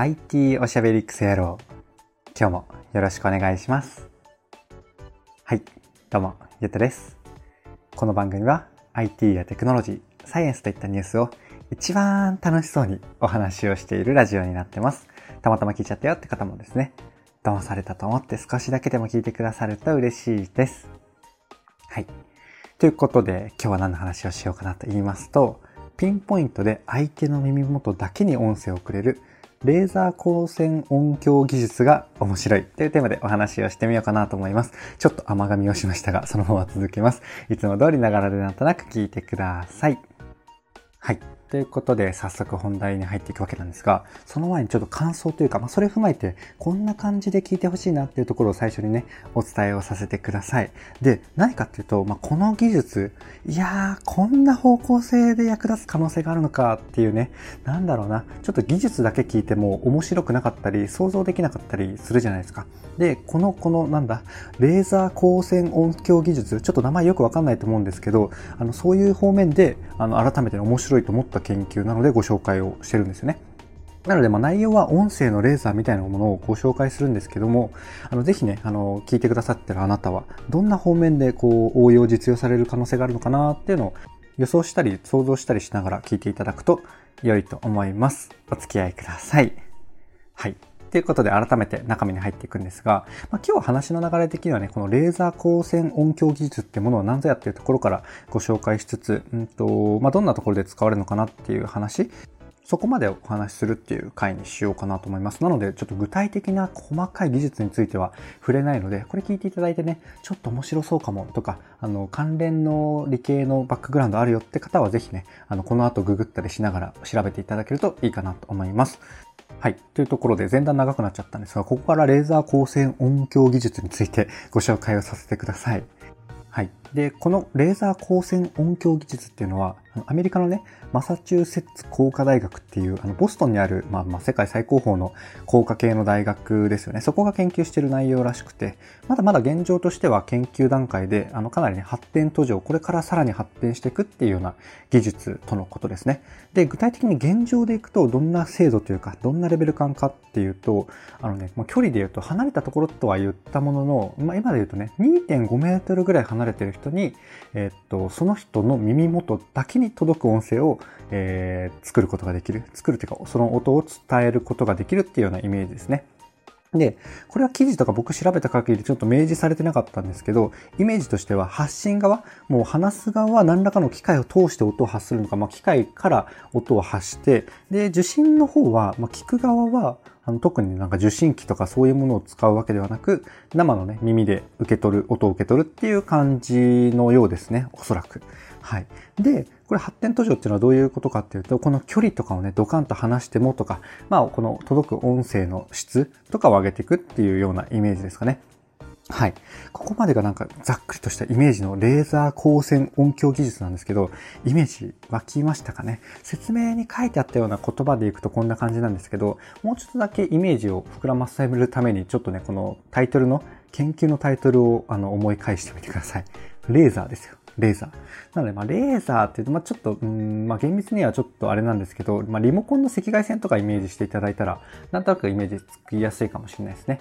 IT おしゃべりクソ野郎。今日もよろしくお願いします。はい、どうも、ゆうたです。この番組は IT やテクノロジー、サイエンスといったニュースを一番楽しそうにお話をしているラジオになってます。たまたま聞いちゃったよって方もですね、騙されたと思って少しだけでも聞いてくださると嬉しいです。はい。ということで、今日は何の話をしようかなと言いますと、ピンポイントで相手の耳元だけに音声をくれるレーザー光線音響技術が面白いというテーマでお話をしてみようかなと思います。ちょっと甘噛みをしましたが、そのまま続けます。いつも通りながらでなんとなく聞いてください。はい。ということで、早速本題に入っていくわけなんですが、その前にちょっと感想というか、まあ、それ踏まえて、こんな感じで聞いてほしいなっていうところを最初にね、お伝えをさせてください。で、何かっていうと、まあ、この技術、いやー、こんな方向性で役立つ可能性があるのかっていうね、なんだろうな、ちょっと技術だけ聞いても面白くなかったり、想像できなかったりするじゃないですか。で、この、この、なんだ、レーザー光線音響技術、ちょっと名前よくわかんないと思うんですけど、あの、そういう方面で、あの、改めて面白いと思った研究なのでご紹介をしてるんですよね。なので、ま、内容は音声のレーザーみたいなものをご紹介するんですけども、あの、ぜひね、あの、聞いてくださってるあなたは、どんな方面でこう、応用実用される可能性があるのかなっていうのを予想したり、想像したりしながら聞いていただくと良いと思います。お付き合いください。はい。ということで改めて中身に入っていくんですが、まあ、今日話の流れ的にはね、このレーザー光線音響技術ってものは何ぞやっていうところからご紹介しつつ、うんとまあ、どんなところで使われるのかなっていう話、そこまでお話しするっていう回にしようかなと思います。なので、ちょっと具体的な細かい技術については触れないので、これ聞いていただいてね、ちょっと面白そうかもとか、あの、関連の理系のバックグラウンドあるよって方はぜひね、あの、この後ググったりしながら調べていただけるといいかなと思います。はい。というところで前段長くなっちゃったんですが、ここからレーザー光線音響技術についてご紹介をさせてください。はい。で、このレーザー光線音響技術っていうのは、アメリカのね、マサチューセッツ工科大学っていう、あの、ボストンにある、まあ、まあ、世界最高峰の工科系の大学ですよね。そこが研究している内容らしくて、まだまだ現状としては研究段階で、あの、かなりね、発展途上、これからさらに発展していくっていうような技術とのことですね。で、具体的に現状でいくと、どんな精度というか、どんなレベル感かっていうと、あのね、まあ、距離で言うと、離れたところとは言ったものの、まあ、今で言うとね、2.5メートルぐらい離れてる人に、え、っと、その人の耳元だけに届く音声を、えー、作ることができる。作るというか、その音を伝えることができるっていうようなイメージですね。で、これは記事とか僕調べた限りちょっと明示されてなかったんですけど、イメージとしては発信側、もう話す側は何らかの機械を通して音を発するのか、まあ、機械から音を発して、で、受信の方は、まあ、聞く側は、あの特になんか受信機とかそういうものを使うわけではなく、生のね、耳で受け取る、音を受け取るっていう感じのようですね、おそらく。はい。で、これ発展途上っていうのはどういうことかっていうと、この距離とかをね、ドカンと離してもとか、まあ、この届く音声の質とかを上げていくっていうようなイメージですかね。はい。ここまでがなんかざっくりとしたイメージのレーザー光線音響技術なんですけど、イメージ湧きましたかね説明に書いてあったような言葉でいくとこんな感じなんですけど、もうちょっとだけイメージを膨らませるために、ちょっとね、このタイトルの、研究のタイトルをあの思い返してみてください。レーザーですよ。レーザー。なので、まあ、レーザーって言うと、まあ、ちょっと、うん、まあ、厳密にはちょっとあれなんですけど、まあ、リモコンの赤外線とかイメージしていただいたら、なんとなくイメージつきやすいかもしれないですね。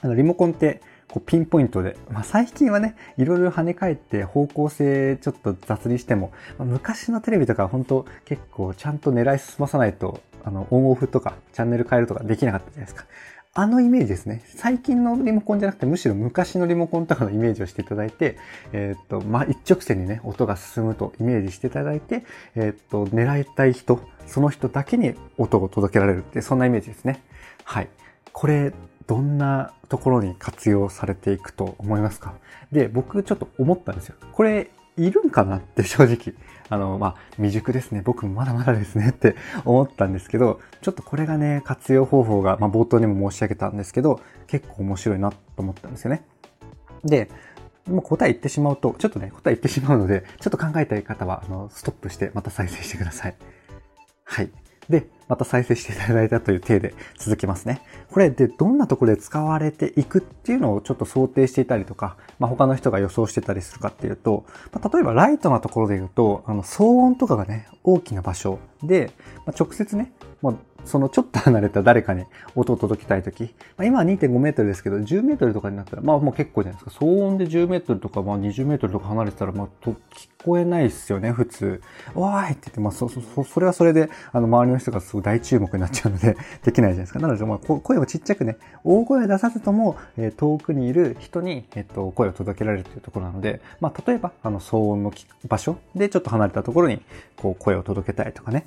あの、リモコンって、こうピンポイントで、まあ、最近はね、いろいろ跳ね返って方向性ちょっと雑にしても、まあ、昔のテレビとか本当結構ちゃんと狙い進まさないと、あの、オンオフとかチャンネル変えるとかできなかったじゃないですか。あのイメージですね。最近のリモコンじゃなくて、むしろ昔のリモコンとかのイメージをしていただいて、えー、っと、まあ、一直線にね、音が進むとイメージしていただいて、えー、っと、狙いたい人、その人だけに音を届けられるって、そんなイメージですね。はい。これ、どんなところに活用されていくと思いますか？で、僕ちょっと思ったんですよ。これ、いるんかなって 正直。あの、まあ、未熟ですね。僕もまだまだですねって 思ったんですけど、ちょっとこれがね、活用方法が、まあ、冒頭にも申し上げたんですけど、結構面白いなと思ったんですよね。で、もう答え言ってしまうと、ちょっとね、答え言ってしまうので、ちょっと考えたい方は、あの、ストップしてまた再生してください。はい。で、また再生していただいたという体で続きますね。これでどんなところで使われていくっていうのをちょっと想定していたりとか、まあ、他の人が予想してたりするかっていうと、まあ、例えばライトなところで言うと、あの騒音とかがね、大きな場所で、まあ、直接ね、もうそのちょっと離れた誰かに音を届けたいとき、まあ、今は2.5メートルですけど、10メートルとかになったら、まあもう結構じゃないですか。騒音で10メートルとか、まあ20メートルとか離れてたら、まあと聞こえないですよね、普通。わーいって言って、まあそ、そ、それはそれで、あの、周りの人がすごい大注目になっちゃうので、できないじゃないですか。なので、まあ、声をちっちゃくね、大声を出さずとも、えー、遠くにいる人に、えっ、と、声を届けられるというところなので、まあ、例えば、あの、騒音の場所でちょっと離れたところに、こう、声を届けたいとかね。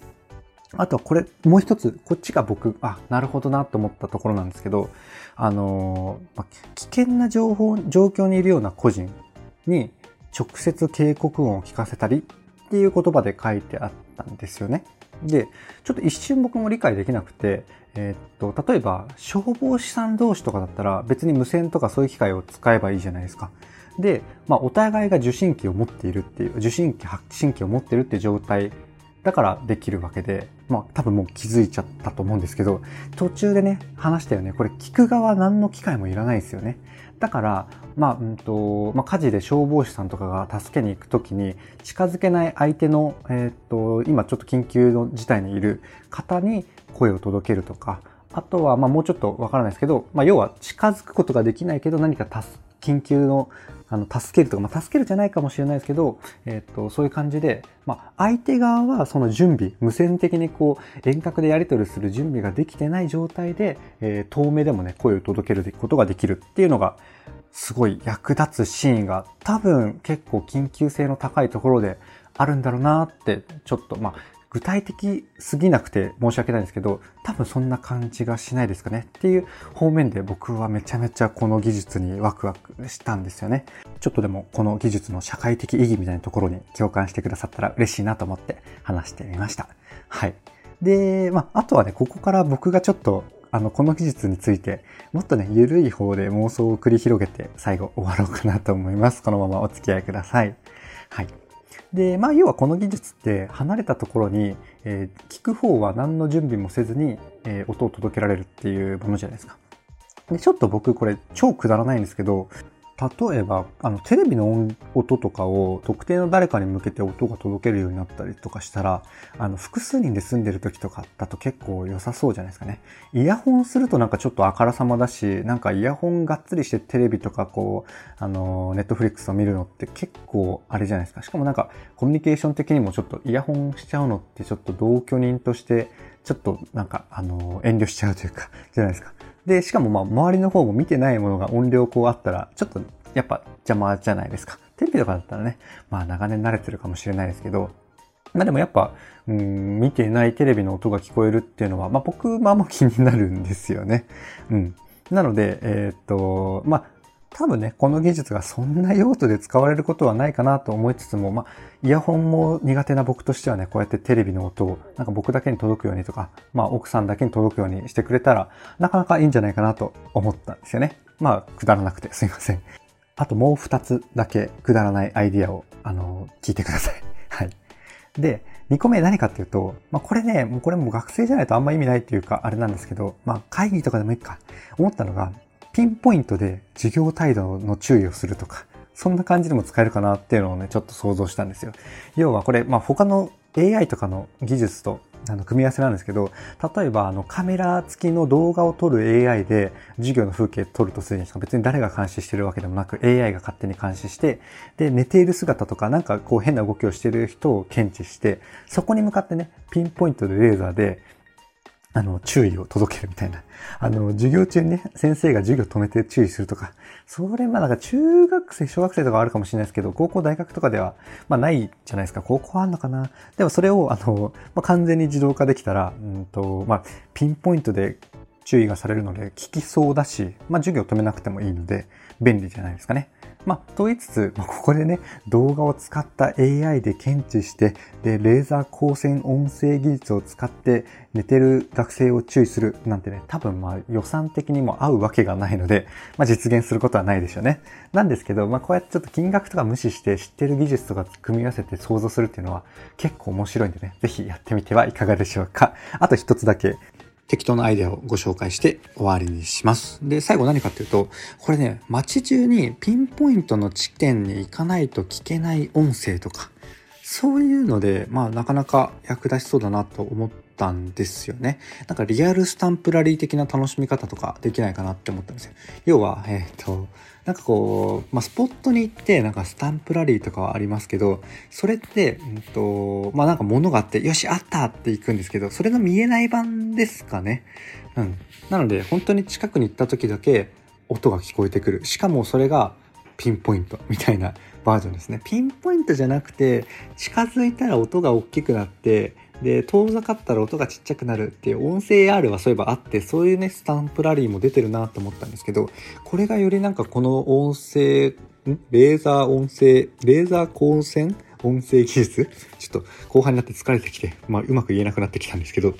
あとはこれ、もう一つ、こっちが僕、あ、なるほどなと思ったところなんですけど、あのー、危険な情報、状況にいるような個人に直接警告音を聞かせたりっていう言葉で書いてあったんですよね。で、ちょっと一瞬僕も理解できなくて、えー、っと、例えば消防士さん同士とかだったら別に無線とかそういう機械を使えばいいじゃないですか。で、まあお互いが受信機を持っているっていう、受信機、発信機を持っているっていう状態だからできるわけで、まあ多分もう気づいちゃったと思うんですけど、途中でね、話したよね。これ聞く側何の機会もいらないですよね。だから、まあ、うんと、まあ、火事で消防士さんとかが助けに行くときに、近づけない相手の、えっ、と、今ちょっと緊急の事態にいる方に声を届けるとか、あとは、まあ、もうちょっとわからないですけど、まあ、要は近づくことができないけど、何か緊急のあの、助けるとか、まあ、助けるじゃないかもしれないですけど、えっ、と、そういう感じで、まあ、相手側はその準備、無線的にこう、遠隔でやり取りする準備ができてない状態で、えー、遠目でもね、声を届けることができるっていうのが、すごい役立つシーンが多分結構緊急性の高いところであるんだろうなって、ちょっと、まあ、具体的すぎなくて申し訳ないんですけど、多分そんな感じがしないですかねっていう方面で僕はめちゃめちゃこの技術にワクワクしたんですよね。ちょっとでもこの技術の社会的意義みたいなところに共感してくださったら嬉しいなと思って話してみました。はい。で、まあ、あとはね、ここから僕がちょっとあの、この技術について、もっとね、ゆるい方で妄想を繰り広げて、最後終わろうかなと思います。このままお付き合いください。はい。で、まあ、要はこの技術って離れたところに、えー、聞く方は何の準備もせずに、えー、音を届けられるっていうものじゃないですか。で、ちょっと僕これ超くだらないんですけど、例えば、あの、テレビの音とかを特定の誰かに向けて音が届けるようになったりとかしたら、あの、複数人で住んでる時とかだと結構良さそうじゃないですかね。イヤホンするとなんかちょっとあからさまだし、なんかイヤホンがっつりしてテレビとかこう、あの、ネットフリックスを見るのって結構あれじゃないですか。しかもなんかコミュニケーション的にもちょっとイヤホンしちゃうのってちょっと同居人としてちょっとなんかあの、遠慮しちゃうというか、じゃないですか。で、しかもまあ、周りの方も見てないものが音量こうあったら、ちょっとやっぱ邪魔じゃないですか。テレビとかだったらね、まあ長年慣れてるかもしれないですけど、まあでもやっぱ、うん、見てないテレビの音が聞こえるっていうのは、まあ僕、まあま気になるんですよね。うん。なので、えー、っと、まあ、多分ね、この技術がそんな用途で使われることはないかなと思いつつも、まあ、イヤホンも苦手な僕としてはね、こうやってテレビの音を、なんか僕だけに届くようにとか、まあ、奥さんだけに届くようにしてくれたら、なかなかいいんじゃないかなと思ったんですよね。まあ、くだらなくてすいません。あともう二つだけくだらないアイディアを、あの、聞いてください。はい。で、二個目何かっていうと、まあ、これね、もうこれも学生じゃないとあんま意味ないっていうか、あれなんですけど、まあ、会議とかでもいいか、思ったのが、ピンポイントで授業態度の注意をするとか、そんな感じでも使えるかなっていうのをね、ちょっと想像したんですよ。要はこれ、まあ、他の AI とかの技術とあの組み合わせなんですけど、例えばあのカメラ付きの動画を撮る AI で授業の風景撮るとするにしか別に誰が監視してるわけでもなく AI が勝手に監視して、で、寝ている姿とかなんかこう変な動きをしてる人を検知して、そこに向かってね、ピンポイントでレーザーであの、注意を届けるみたいな。あの、授業中にね、先生が授業止めて注意するとか。それ、まあなんか中学生、小学生とかあるかもしれないですけど、高校、大学とかでは、まあないじゃないですか。高校あんのかなでもそれを、あの、まあ、完全に自動化できたら、うんと、まあ、ピンポイントで注意がされるので、聞きそうだし、まあ授業止めなくてもいいので、便利じゃないですかね。まあ、と言いつつ、まあ、ここでね、動画を使った AI で検知して、で、レーザー光線音声技術を使って寝てる学生を注意するなんてね、多分まあ予算的にも合うわけがないので、まあ実現することはないでしょうね。なんですけど、まあこうやってちょっと金額とか無視して知ってる技術とか組み合わせて想像するっていうのは結構面白いんでね、ぜひやってみてはいかがでしょうか。あと一つだけ、適当なアイデアをご紹介して終わりにします。で、最後何かっていうと、これね、街中にピンポイントの地点に行かないと聞けない音声とか、そういうので、まあなかなか役立ちそうだなと思ったんですよね。なんかリアルスタンプラリー的な楽しみ方とかできないかなって思ったんですよ。要は、えっ、ー、と、なんかこう、まあ、スポットに行って、なんかスタンプラリーとかはありますけど、それって、うんと、まあ、なんか物があって、よし、あったって行くんですけど、それの見えない版ですかね。うん。なので、本当に近くに行った時だけ、音が聞こえてくる。しかもそれが、ピンポイントみたいなバージョンですね。ピンポイントじゃなくて、近づいたら音が大きくなって、で、遠ざかったら音がちっちゃくなるっていう音声 AR はそういえばあって、そういうね、スタンプラリーも出てるなと思ったんですけど、これがよりなんかこの音声、んレーザー音声、レーザー光線音声技術？ちょっと後半になって疲れてきて、まあうまく言えなくなってきたんですけど、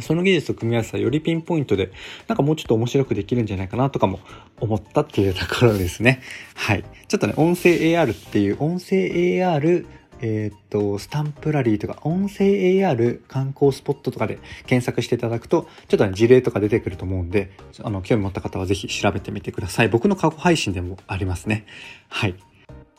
その技術と組み合わせたよりピンポイントで、なんかもうちょっと面白くできるんじゃないかなとかも思ったっていうところですね。はい。ちょっとね、音声 AR っていう、音声 AR えっ、と、スタンプラリーとか、音声 AR 観光スポットとかで検索していただくと、ちょっとね、事例とか出てくると思うんで、あの、興味持った方はぜひ調べてみてください。僕の過去配信でもありますね。はい。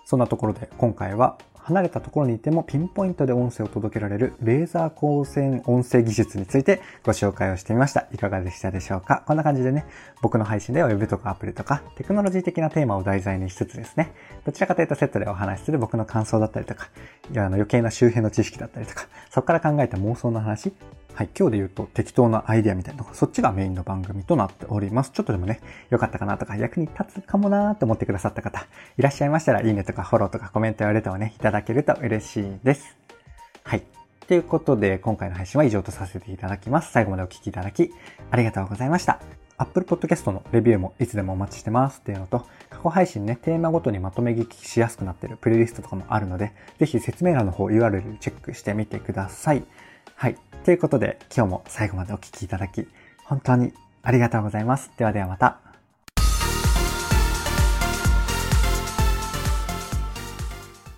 そんなところで、今回は離れたところにいてもピンポイントで音声を届けられるレーザー光線音声技術についてご紹介をしてみました。いかがでしたでしょうか？こんな感じでね、僕の配信では Web とかアプリとかテクノロジー的なテーマを題材にしつつですね、どちらかというとセットでお話しする僕の感想だったりとか、いやあの余計な周辺の知識だったりとか、そこから考えた妄想の話、はい、今日で言うと適当なアイデアみたいなそっちがメインの番組となっております。ちょっとでもね、良かったかなとか、役に立つかもなーと思ってくださった方、いらっしゃいましたら、いいねとかフォローとかコメントやれとね、いただけると嬉しいです。はい。ということで、今回の配信は以上とさせていただきます。最後までお聴きいただき、ありがとうございました。Apple Podcast のレビューもいつでもお待ちしてますっていうのと、過去配信ね、テーマごとにまとめ聞きしやすくなってるプレイリストとかもあるので、ぜひ説明欄の方 URL チェックしてみてください。はい。ということで、今日も最後までお聴きいただき、本当にありがとうございます。ではではまた。